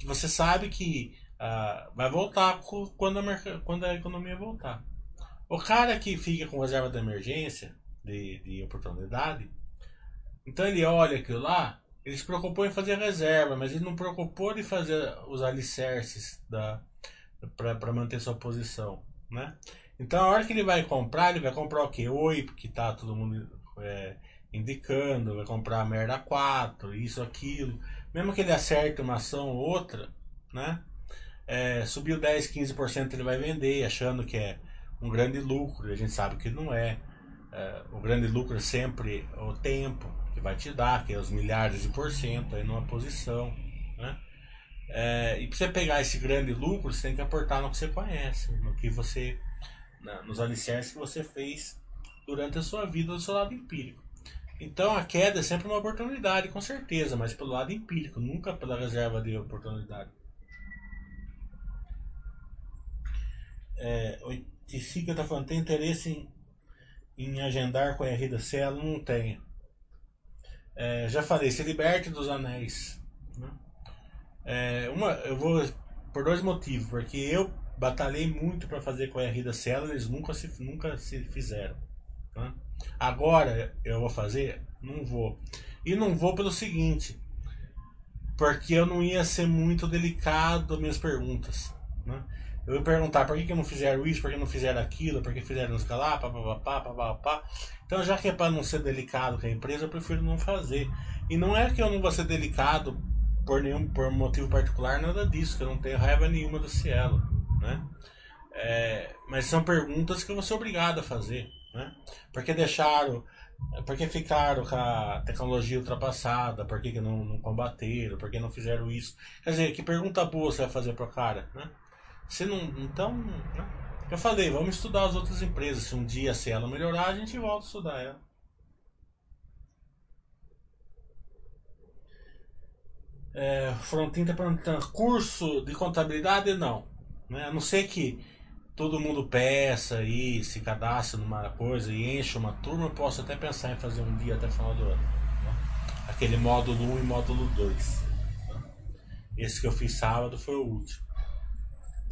você sabe que ah, vai voltar quando a, quando a economia voltar. O cara que fica com reserva de emergência, de, de oportunidade, então ele olha aquilo lá, ele se preocupou em fazer reserva, mas ele não preocupou em fazer os alicerces para manter sua posição, né? Então a hora que ele vai comprar, ele vai comprar o que? Oi, porque tá todo mundo é, indicando, vai comprar a merda 4, isso, aquilo. Mesmo que ele acerte uma ação ou outra, né? É, subiu 10, 15% ele vai vender, achando que é um grande lucro, a gente sabe que não é. é o grande lucro é sempre o tempo, que vai te dar, que é milhares de por cento aí numa posição. Né? É, e para você pegar esse grande lucro, você tem que aportar no que você conhece, no que você. Na, nos alicerces que você fez durante a sua vida do seu lado empírico. Então a queda é sempre uma oportunidade, com certeza, mas pelo lado empírico, nunca pela reserva de oportunidade. É, o Tissica está falando, tem interesse em, em agendar com a Rida Cielo? Não tenho. É, já falei, se liberte dos anéis. Né? É, uma, eu vou por dois motivos, porque eu batalhei muito para fazer com a R da Cela, eles nunca se, nunca se fizeram. Né? Agora eu vou fazer? Não vou. E não vou pelo seguinte, porque eu não ia ser muito delicado minhas perguntas. Né? Eu ia perguntar por que, que não fizeram isso, por que não fizeram aquilo, por que fizeram isso lá, papapá, papapá. Então, já que é para não ser delicado com a empresa, eu prefiro não fazer. E não é que eu não vou ser delicado por nenhum por motivo particular, nada disso, que eu não tenho raiva nenhuma do Cielo, né? É, mas são perguntas que eu vou ser obrigado a fazer. Né? Porque deixaram. Porque ficaram com a tecnologia ultrapassada, por que, que não, não combateram, por que não fizeram isso? Quer dizer, que pergunta boa você vai fazer pro cara, né? Se não. Então. Né? Eu falei, vamos estudar as outras empresas. Se um dia se ela melhorar, a gente volta a estudar ela. É, Frontin está perguntando, curso de contabilidade não. Né? A não ser que todo mundo peça aí, se cadastre numa coisa e enche uma turma, eu posso até pensar em fazer um dia até o final do ano. Né? Aquele módulo 1 e módulo 2. Né? Esse que eu fiz sábado foi o último.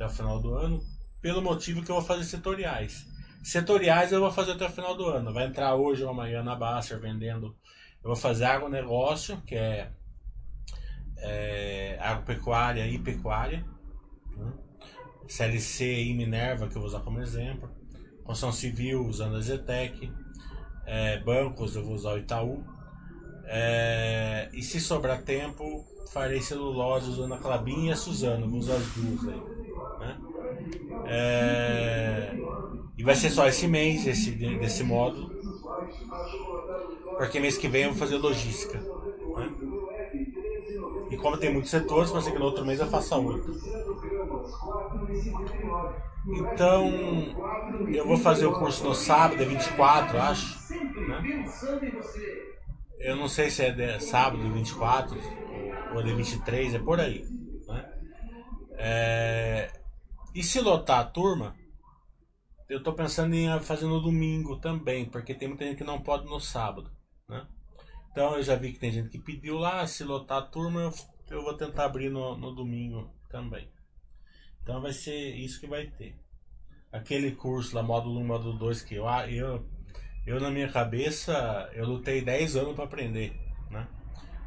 Até o final do ano, pelo motivo que eu vou fazer setoriais. Setoriais eu vou fazer até o final do ano. Vai entrar hoje ou amanhã na Baster vendendo. Eu vou fazer agronegócio, que é é, agropecuária e pecuária, né? CLC e Minerva, que eu vou usar como exemplo, construção civil usando a Zetec, é, bancos eu vou usar o Itaú, é, e se sobrar tempo, farei celulose usando a Clabin e a Suzano, vou usar as duas aí. Né? É, e vai ser só esse mês esse, desse módulo, porque mês que vem eu vou fazer logística. Né? E como tem muitos setores, pode ser que no outro mês eu faça outro. Então, eu vou fazer o curso no sábado, é 24, acho. Né? Eu não sei se é de, sábado, 24 ou de 23, é por aí. Né? É, e se lotar a turma, eu tô pensando em fazer no domingo também, porque tem muita gente que não pode no sábado. Né? Então eu já vi que tem gente que pediu lá, se lotar a turma, eu, eu vou tentar abrir no, no domingo também. Então vai ser isso que vai ter. Aquele curso lá, módulo 1, módulo 2, que eu, eu, eu na minha cabeça, eu lutei 10 anos para aprender. Né?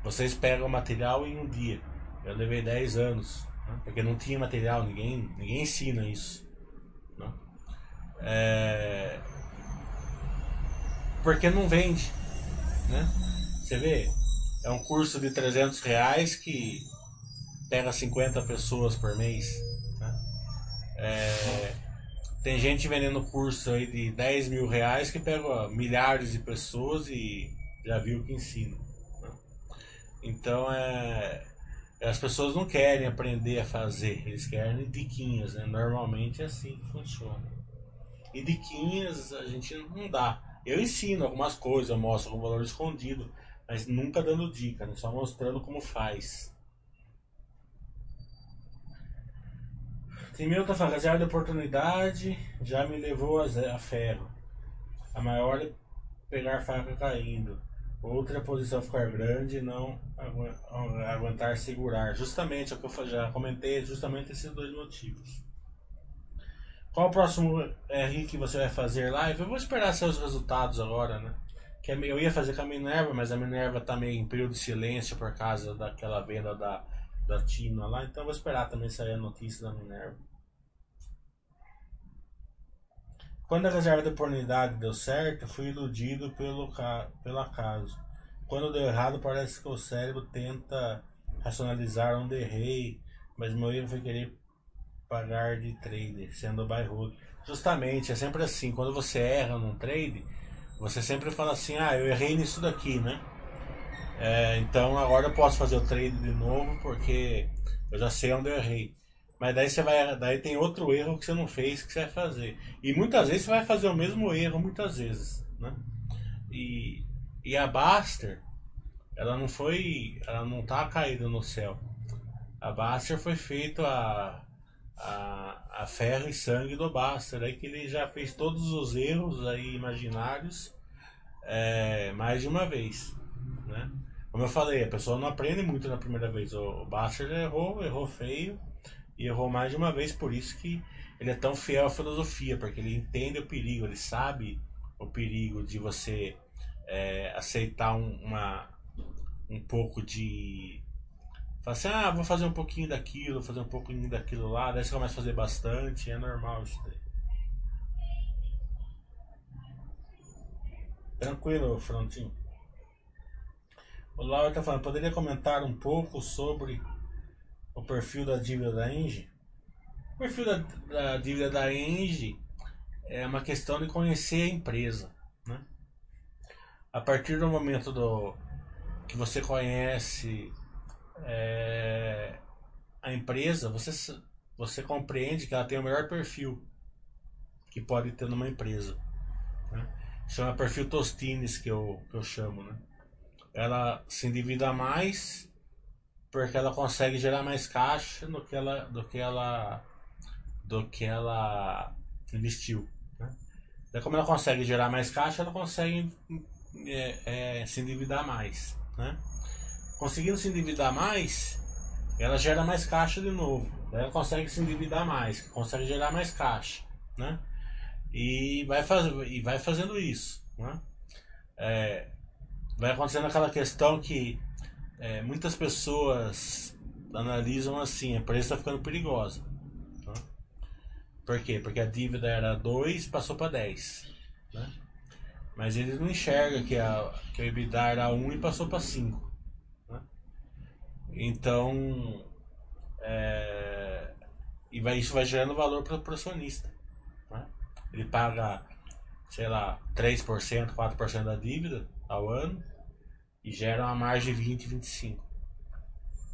Vocês pegam material em um dia. Eu levei 10 anos. Né? Porque não tinha material, ninguém, ninguém ensina isso. Né? É... Porque não vende. Né? Você vê, é um curso de 300 reais que pega 50 pessoas por mês. Né? É, tem gente vendendo curso aí de 10 mil reais que pega milhares de pessoas e já viu que ensina. Né? Então é, as pessoas não querem aprender a fazer, eles querem diquinhas, né? Normalmente é assim que funciona. E diquinhas a gente não dá. Eu ensino algumas coisas, mostro algum valor escondido, mas nunca dando dica, né? só mostrando como faz. Tem meu tá falando, de oportunidade já me levou a, ferro. A maior é pegar faca caindo. Outra posição ficar grande e não aguentar segurar. Justamente é o que eu já comentei, justamente esses dois motivos. Qual o próximo RI que você vai fazer live? Eu vou esperar seus resultados agora, né? que é eu ia fazer com a Minerva, mas a Minerva tá meio em período de silêncio por causa daquela venda da, da Tina lá, então eu vou esperar também sair a notícia da Minerva. Quando a reserva de oportunidade deu certo, fui iludido pelo, pelo acaso. Quando deu errado, parece que o cérebro tenta racionalizar onde errei, mas meu erro foi querer pagar de trader, sendo hold. Justamente, é sempre assim, quando você erra num trade, você sempre fala assim, ah, eu errei nisso daqui, né? É, então agora eu posso fazer o trade de novo porque eu já sei onde eu errei. Mas daí você vai, daí tem outro erro que você não fez que você vai fazer. E muitas vezes você vai fazer o mesmo erro muitas vezes, né? E, e a Baster, ela não foi, ela não tá caída no céu. A Baster foi feita a, a, a ferro e sangue do Baster, aí que ele já fez todos os erros aí imaginários é, mais de uma vez. Né? Como eu falei, a pessoa não aprende muito na primeira vez. O, Basser errou, errou feio e errou mais de uma vez, por isso que ele é tão fiel à filosofia, porque ele entende o perigo, ele sabe o perigo de você é, aceitar um, uma, um pouco de. Assim, ah, vou fazer um pouquinho daquilo, fazer um pouquinho daquilo lá, daí você começa a fazer bastante, é normal isso daí. Tranquilo, Frontinho. O Laura está falando, poderia comentar um pouco sobre o perfil da dívida da Engie? O perfil da, da dívida da Engie é uma questão de conhecer a empresa. Né? A partir do momento do, que você conhece é, a empresa, você, você compreende que ela tem o melhor perfil que pode ter numa empresa. Né? Chama perfil Tostines, que eu, que eu chamo. Né? Ela se endivida mais porque ela consegue gerar mais caixa do que ela, do que ela, do que ela investiu. Né? Como ela consegue gerar mais caixa, ela consegue é, é, se endividar mais. Né? Conseguindo se endividar mais, ela gera mais caixa de novo. Ela consegue se endividar mais, consegue gerar mais caixa. Né? E, vai faz, e vai fazendo isso. Né? É, vai acontecendo aquela questão que é, muitas pessoas analisam assim, a empresa está ficando perigosa. Né? Por quê? Porque a dívida era 2, passou para 10. Né? Mas eles não enxergam que a, que a EBITDA era 1 e passou para 5. Né? Então, é, e vai, isso vai gerando valor para o acionista. Né? Ele paga, sei lá, 3%, 4% da dívida ao ano e gera uma margem de 20, 25.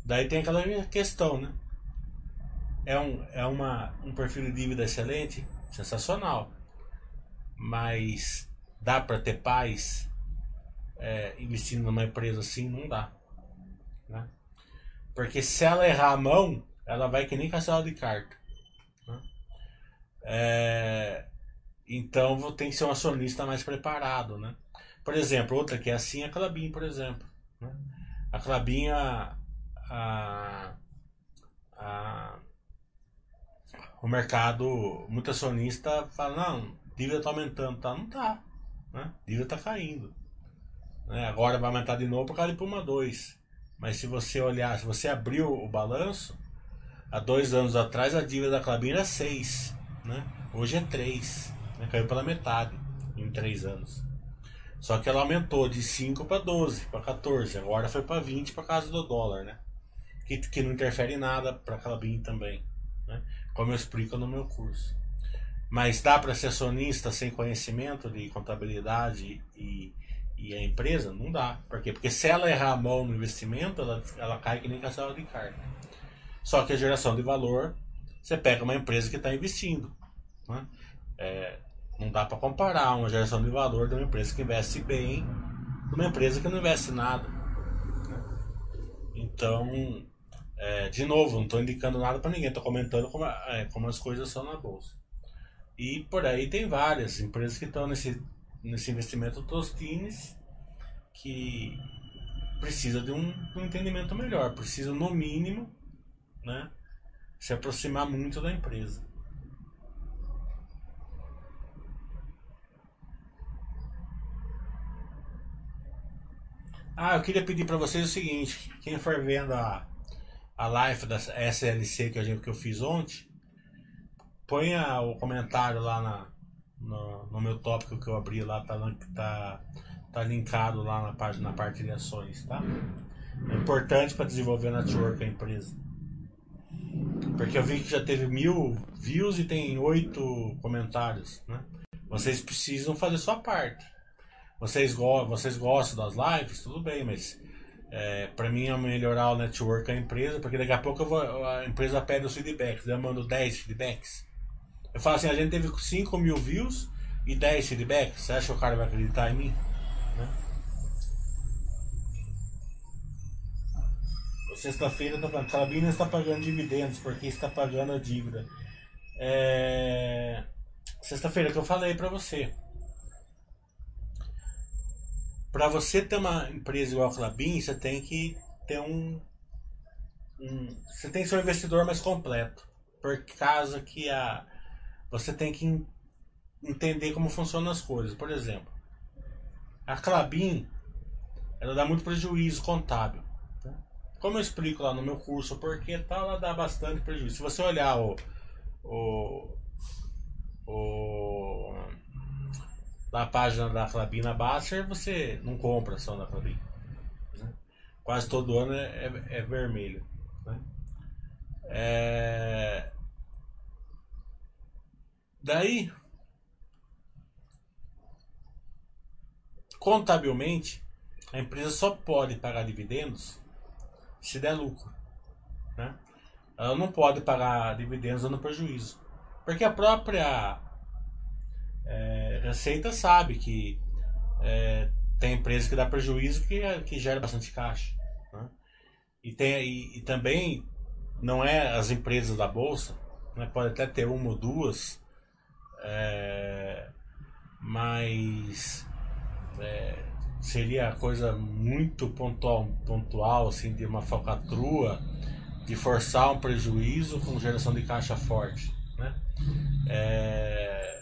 Daí tem aquela questão, né? É um, é uma, um perfil de dívida excelente, sensacional. Mas dá para ter paz é, investindo numa empresa assim? Não dá. Né? Porque se ela errar a mão, ela vai que nem castelo de carta. Né? É, então tem que ser um acionista mais preparado, né? Por exemplo, outra que é assim é a Clabin, por exemplo. Né? A Clabin, a, a, a, o mercado, muito acionista fala, não, dívida está aumentando, tá? Não tá. Né? Dívida está caindo. Né? Agora vai aumentar de novo por causa de Puma 2. Mas se você olhar, se você abrir o, balanço, há dois anos atrás a dívida da Clabin era 6. Né? Hoje é 3. Né? Caiu pela metade em 3 anos. Só que ela aumentou de 5 para 12, para 14. Agora foi para 20 por causa do dólar, né? Que, que não interfere em nada para a Clabin também. Né? Como eu explico no meu curso. Mas dá para ser acionista sem conhecimento de contabilidade e, e a empresa? Não dá. Por quê? Porque se ela errar a mão no investimento, ela, ela cai que nem castelo de carne. Só que a geração de valor, você pega uma empresa que está investindo. Né? É, não dá para comparar uma geração de valor de uma empresa que investe bem com uma empresa que não investe nada. Então, é, de novo, não estou indicando nada para ninguém, estou comentando como, é, como as coisas são na bolsa. E por aí tem várias empresas que estão nesse, nesse investimento Tostines que precisa de um, um entendimento melhor, precisa no mínimo né, se aproximar muito da empresa. Ah, eu queria pedir para vocês o seguinte: quem for vendo a, a live da SLC que, a gente, que eu fiz ontem, ponha o comentário lá na, no, no meu tópico que eu abri lá, tá, tá, tá linkado lá na parte, na parte de ações, tá? É importante para desenvolver network a empresa. Porque eu vi que já teve mil views e tem oito comentários, né? Vocês precisam fazer sua parte vocês, go vocês gostam das lives, tudo bem, mas é, para mim é melhorar o network da empresa, porque daqui a pouco vou, a empresa pede os feedbacks, eu mando 10 feedbacks. Eu falo assim, a gente teve 5 mil views e 10 feedbacks, você acha que o cara vai acreditar em mim? Né? Sexta-feira tá Calabina está pagando dividendos, porque está pagando a dívida. É... Sexta-feira que eu falei para você para você ter uma empresa igual a Clabin, você tem que ter um, um, você tem que ser um investidor mais completo, por causa que a você tem que entender como funcionam as coisas. Por exemplo, a Clabin ela dá muito prejuízo contábil. Tá? Como eu explico lá no meu curso, porque tá, ela dá bastante prejuízo. Se você olhar o, o na página da Flabina Basser, você não compra ação da Flabina. Né? Quase todo ano é, é, é vermelho. Né? É... Daí, contabilmente, a empresa só pode pagar dividendos se der lucro. Né? Ela não pode pagar dividendos dando prejuízo. Porque a própria é, Receita sabe que é, tem empresa que dá prejuízo que, que gera bastante caixa. Né? E, tem, e, e, também não é as empresas da Bolsa, né? pode até ter uma ou duas, é, mas é, seria coisa muito pontual, pontual assim, de uma falcatrua, de forçar um prejuízo com geração de caixa forte. Né? É,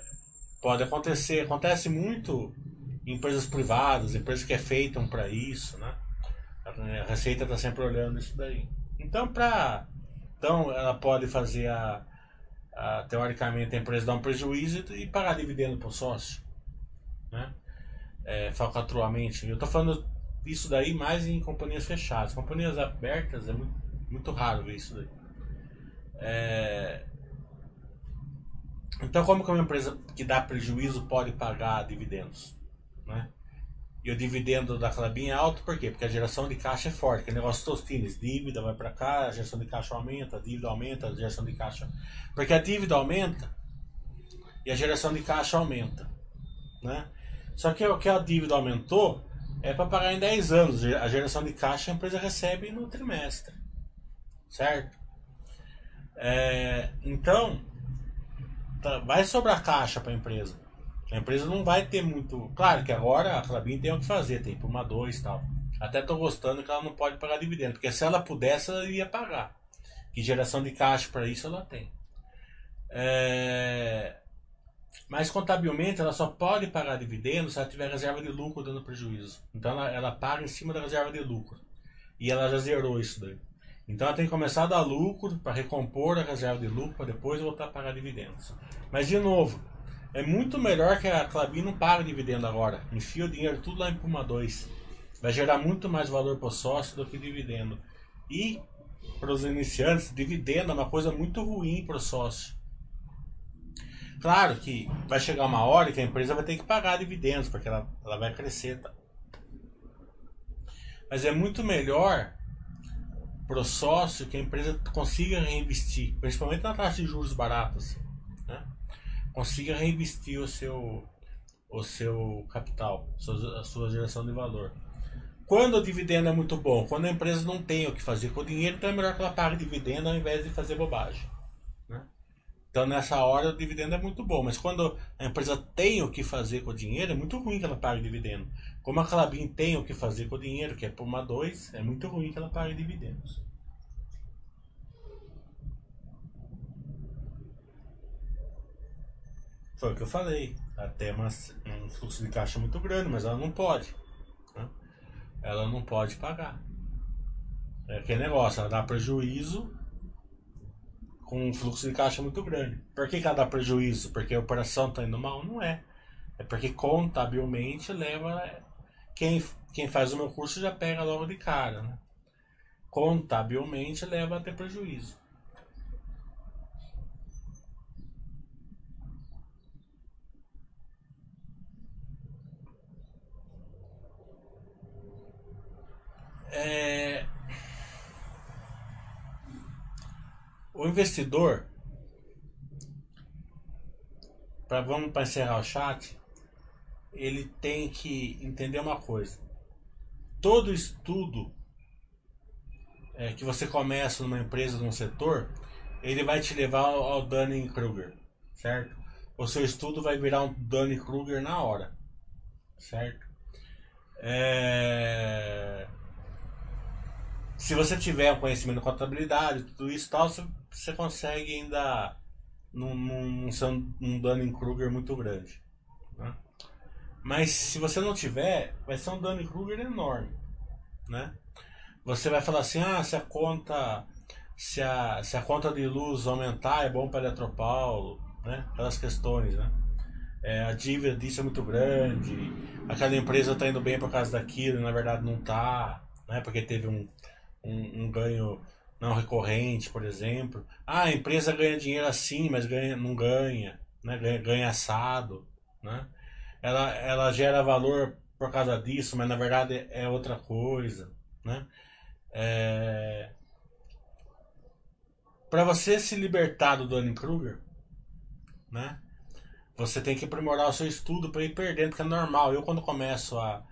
pode acontecer, acontece muito em empresas privadas, empresas que é feitam para isso, né? A Receita está sempre olhando isso daí. Então, para então ela pode fazer a, a, teoricamente a empresa dar um prejuízo e pagar dividendo para o sócio, né? É, falcatruamente. Eu estou falando isso daí mais em companhias fechadas. Companhias abertas é muito, muito raro ver isso daí. É, então, como que uma empresa que dá prejuízo pode pagar dividendos? Né? E o dividendo da Clabin é alto por quê? Porque a geração de caixa é forte, que é negócio tostines, dívida vai para cá, a geração de caixa aumenta, a dívida aumenta, a geração de caixa. Porque a dívida aumenta e a geração de caixa aumenta. Né? Só que o que a dívida aumentou é para pagar em 10 anos. A geração de caixa a empresa recebe no trimestre. Certo? É, então, vai sobrar caixa para a empresa. A empresa não vai ter muito. Claro que agora a Clabin tem o que fazer, tem uma dois e tal. Até estou gostando que ela não pode pagar dividendo, porque se ela pudesse, ela iria pagar. Que geração de caixa para isso ela tem. É... Mas contabilmente ela só pode pagar dividendo se ela tiver reserva de lucro dando prejuízo. Então ela, ela paga em cima da reserva de lucro. E ela já zerou isso daí. Então ela tem que começar a dar lucro para recompor a reserva de lucro para depois voltar a pagar dividendos. Mas de novo, é muito melhor que a Clabin não pague dividendo agora. Enfia o dinheiro tudo lá em Puma 2. Vai gerar muito mais valor para o sócio do que dividendo. E para os iniciantes, dividendo é uma coisa muito ruim para o sócio. Claro que vai chegar uma hora que a empresa vai ter que pagar dividendos, porque ela, ela vai crescer. Tá? Mas é muito melhor para o sócio que a empresa consiga reinvestir, principalmente na taxa de juros baratas, né? consiga reinvestir o seu, o seu capital, a sua geração de valor. Quando o dividendo é muito bom, quando a empresa não tem o que fazer com o dinheiro, então é melhor que ela pague dividendo ao invés de fazer bobagem. Né? Então nessa hora o dividendo é muito bom, mas quando a empresa tem o que fazer com o dinheiro, é muito ruim que ela pague dividendo. Como a Clabin tem o que fazer com o dinheiro, que é por uma 2, é muito ruim que ela pague dividendos. Foi o que eu falei. Ela tem uma, um fluxo de caixa muito grande, mas ela não pode. Né? Ela não pode pagar. É aquele negócio, ela dá prejuízo com um fluxo de caixa muito grande. Por que, que ela dá prejuízo? Porque a operação está indo mal? Não é. É porque contabilmente leva quem, quem faz o meu curso já pega logo de cara. Né? Contabilmente leva a ter prejuízo. É... O investidor, pra, vamos para encerrar o chat, ele tem que entender uma coisa. Todo estudo é, que você começa numa empresa, num setor, ele vai te levar ao, ao Dunning-Kruger, certo? O seu estudo vai virar um Dunning-Kruger na hora, certo? É... Se você tiver conhecimento de contabilidade, tudo isso tal, você, você consegue ainda não, ser um Dunning-Kruger muito grande. Mas se você não tiver, vai ser um Dunning-Kruger enorme, né? Você vai falar assim, ah, se a conta se a, se a conta de luz aumentar é bom para Eletropaulo, né? Aquelas questões, né? É, a dívida disso é muito grande, aquela empresa está indo bem por causa daquilo, na verdade não está, né? Porque teve um, um, um, ganho não recorrente, por exemplo. Ah, a empresa ganha dinheiro assim, mas ganha, não ganha, né? ganha, ganha assado, né? Ela, ela gera valor por causa disso, mas na verdade é outra coisa, né? É... Para você se libertar do Dunning-Kruger, né? Você tem que aprimorar o seu estudo para ir perdendo, porque é normal. Eu quando começo a,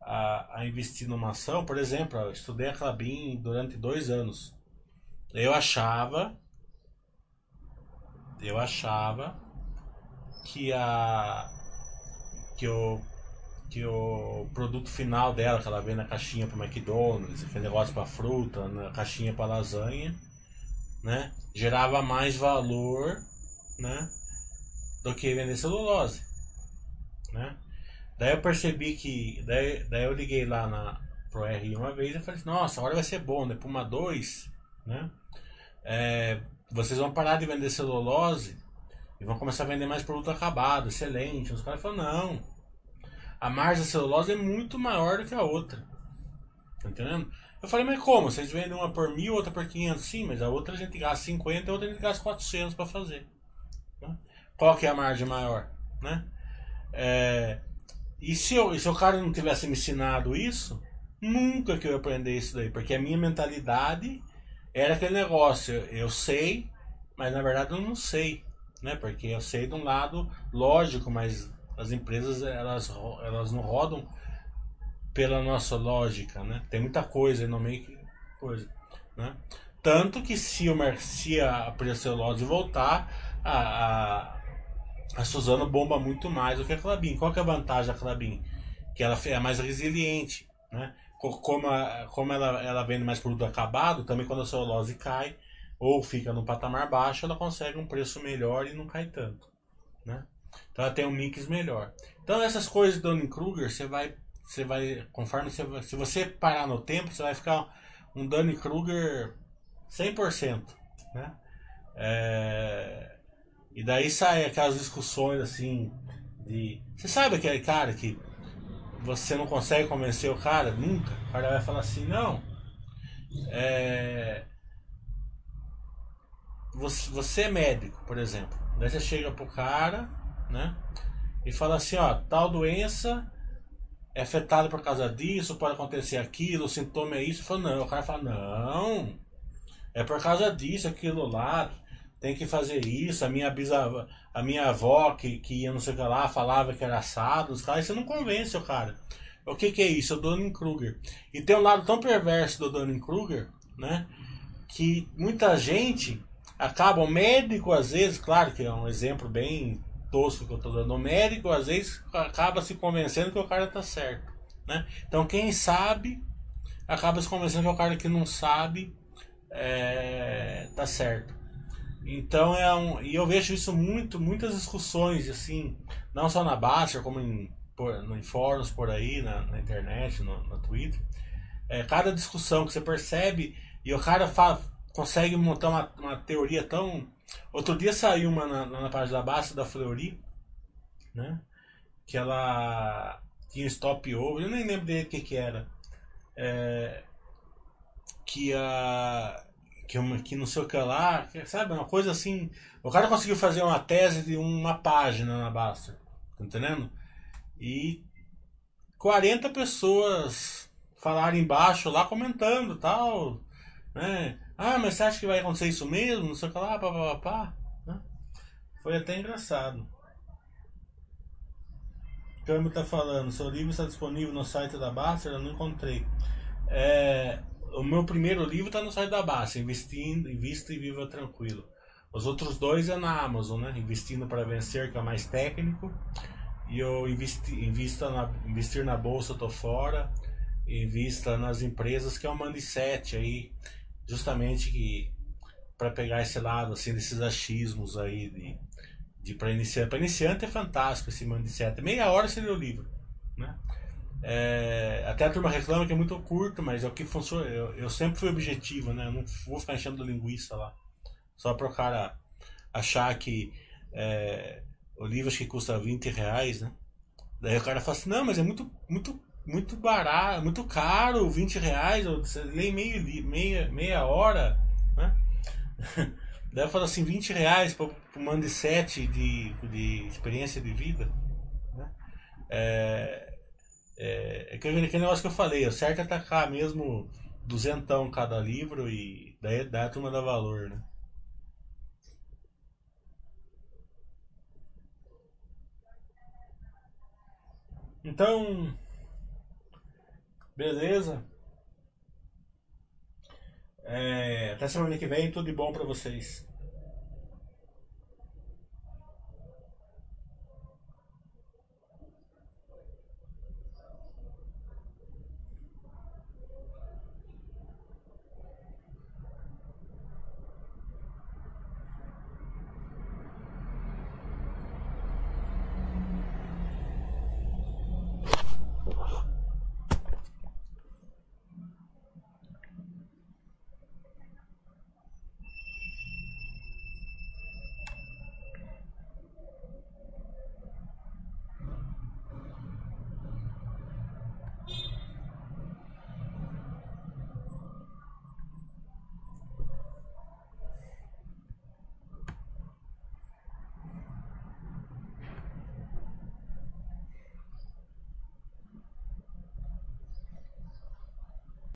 a, a investir numa ação, por exemplo, eu estudei a Clabin durante dois anos. Eu achava, eu achava que a que o que o produto final dela, que ela vem na caixinha para McDonald's, aquele negócio para fruta, na caixinha para lasanha, né, gerava mais valor, né, do que vender celulose, né? Daí eu percebi que, daí, daí eu liguei lá na pro R uma vez e falei, assim, nossa, agora vai ser bom, né? Puma 2, né? É, vocês vão parar de vender celulose e vão começar a vender mais produto acabado, excelente. Os caras falaram, não, a margem da celulose é muito maior do que a outra. Tá entendendo? Eu falei, mas como? Vocês vendem uma por mil, outra por 500? Sim, mas a outra a gente gasta 50 a outra a gente gasta 400 para fazer. Né? Qual que é a margem maior? Né? É, e se, eu, se o cara não tivesse me ensinado isso, nunca que eu ia aprender isso daí. Porque a minha mentalidade era aquele negócio, eu sei, mas na verdade eu não sei. Né? Porque eu sei de um lado lógico, mas as empresas elas, elas não rodam pela nossa lógica, né? Tem muita coisa no meio que coisa, né? Tanto que se, o, se a celulose voltar, a, a, a Suzano bomba muito mais do que a Clabin. Qual que é a vantagem da Clabin? Que ela é mais resiliente, né? Como, a, como ela, ela vende mais produto acabado, também quando a celulose cai ou fica no patamar baixo, ela consegue um preço melhor e não cai tanto, né? Então ela tem um mix melhor. Então essas coisas do Dunning-Kruger, você vai, você vai, conforme você, se você parar no tempo, você vai ficar um Dunning-Kruger 100%, né? É, e daí sai aquelas discussões assim de, você sabe aquele cara que você não consegue convencer o cara nunca? O cara vai falar assim, não, é, você, você é médico, por exemplo. Daí você chega pro cara né? E fala assim, ó, tal doença é afetada por causa disso, pode acontecer aquilo, o sintoma é isso. Fala, não, o cara fala, não, é por causa disso, aquilo lá, tem que fazer isso. A minha bisavó, a minha avó que, que ia não sei o que lá, falava que era assado, os caras, você não convence o cara. O que, que é isso? É o Dunning-Kruger. E tem um lado tão perverso do Dunning-Kruger, né? Que muita gente acaba, o médico às vezes, claro que é um exemplo bem tosco que eu estou dando. O médico, às vezes, acaba se convencendo que o cara está certo. Né? Então, quem sabe acaba se convencendo que o cara que não sabe é, tá certo. Então é um. E eu vejo isso muito, muitas discussões, assim, não só na Baster, como em, por, em fóruns por aí, na, na internet, no, no Twitter. É, cada discussão que você percebe e o cara fala, consegue montar uma, uma teoria tão Outro dia saiu uma na, na página da Basta da Fleury, né? Que ela tinha stop over, eu nem lembro dele o que, que era. É, que a. Que, uma, que não sei o que lá, que, sabe? Uma coisa assim. O cara conseguiu fazer uma tese de uma página na Basta, tá entendendo? E 40 pessoas falaram embaixo lá comentando tal, né? Ah, mas você acha que vai acontecer isso mesmo? Não sei o que lá, pá, pá, pá, né? Foi até engraçado. Câmbio tá falando, seu livro está disponível no site da Baster? Eu não encontrei. É, o meu primeiro livro está no site da Baster, Investindo, Invista e Viva Tranquilo. Os outros dois é na Amazon, né? Investindo para Vencer, que é mais técnico. E eu investi, invista na, investir na bolsa, tô fora. Invista nas empresas, que é o Mandicete aí justamente que para pegar esse lado assim desses achismos aí de, de para iniciante. Para iniciante é fantástico esse Mandicete. Meia hora seria o livro, né? É, até a turma reclama que é muito curto, mas é o que funciona. Eu, eu sempre fui objetivo, né? Eu não vou ficar enchendo linguiça lá. Só para o cara achar que é, o livro acho que custa 20 reais, né? Daí o cara fala assim, não, mas é muito, muito muito barato, muito caro, 20 reais, você lê meio, meia, meia hora, né? [laughs] Deve falar assim, 20 reais para um mando de 7 de, de experiência de vida. Né? É, é, é aquele, aquele negócio que eu falei, o certo é atacar mesmo duzentão cada livro e daí, daí a turma dá valor, né? Então, beleza. É, até semana que vem, tudo de bom para vocês.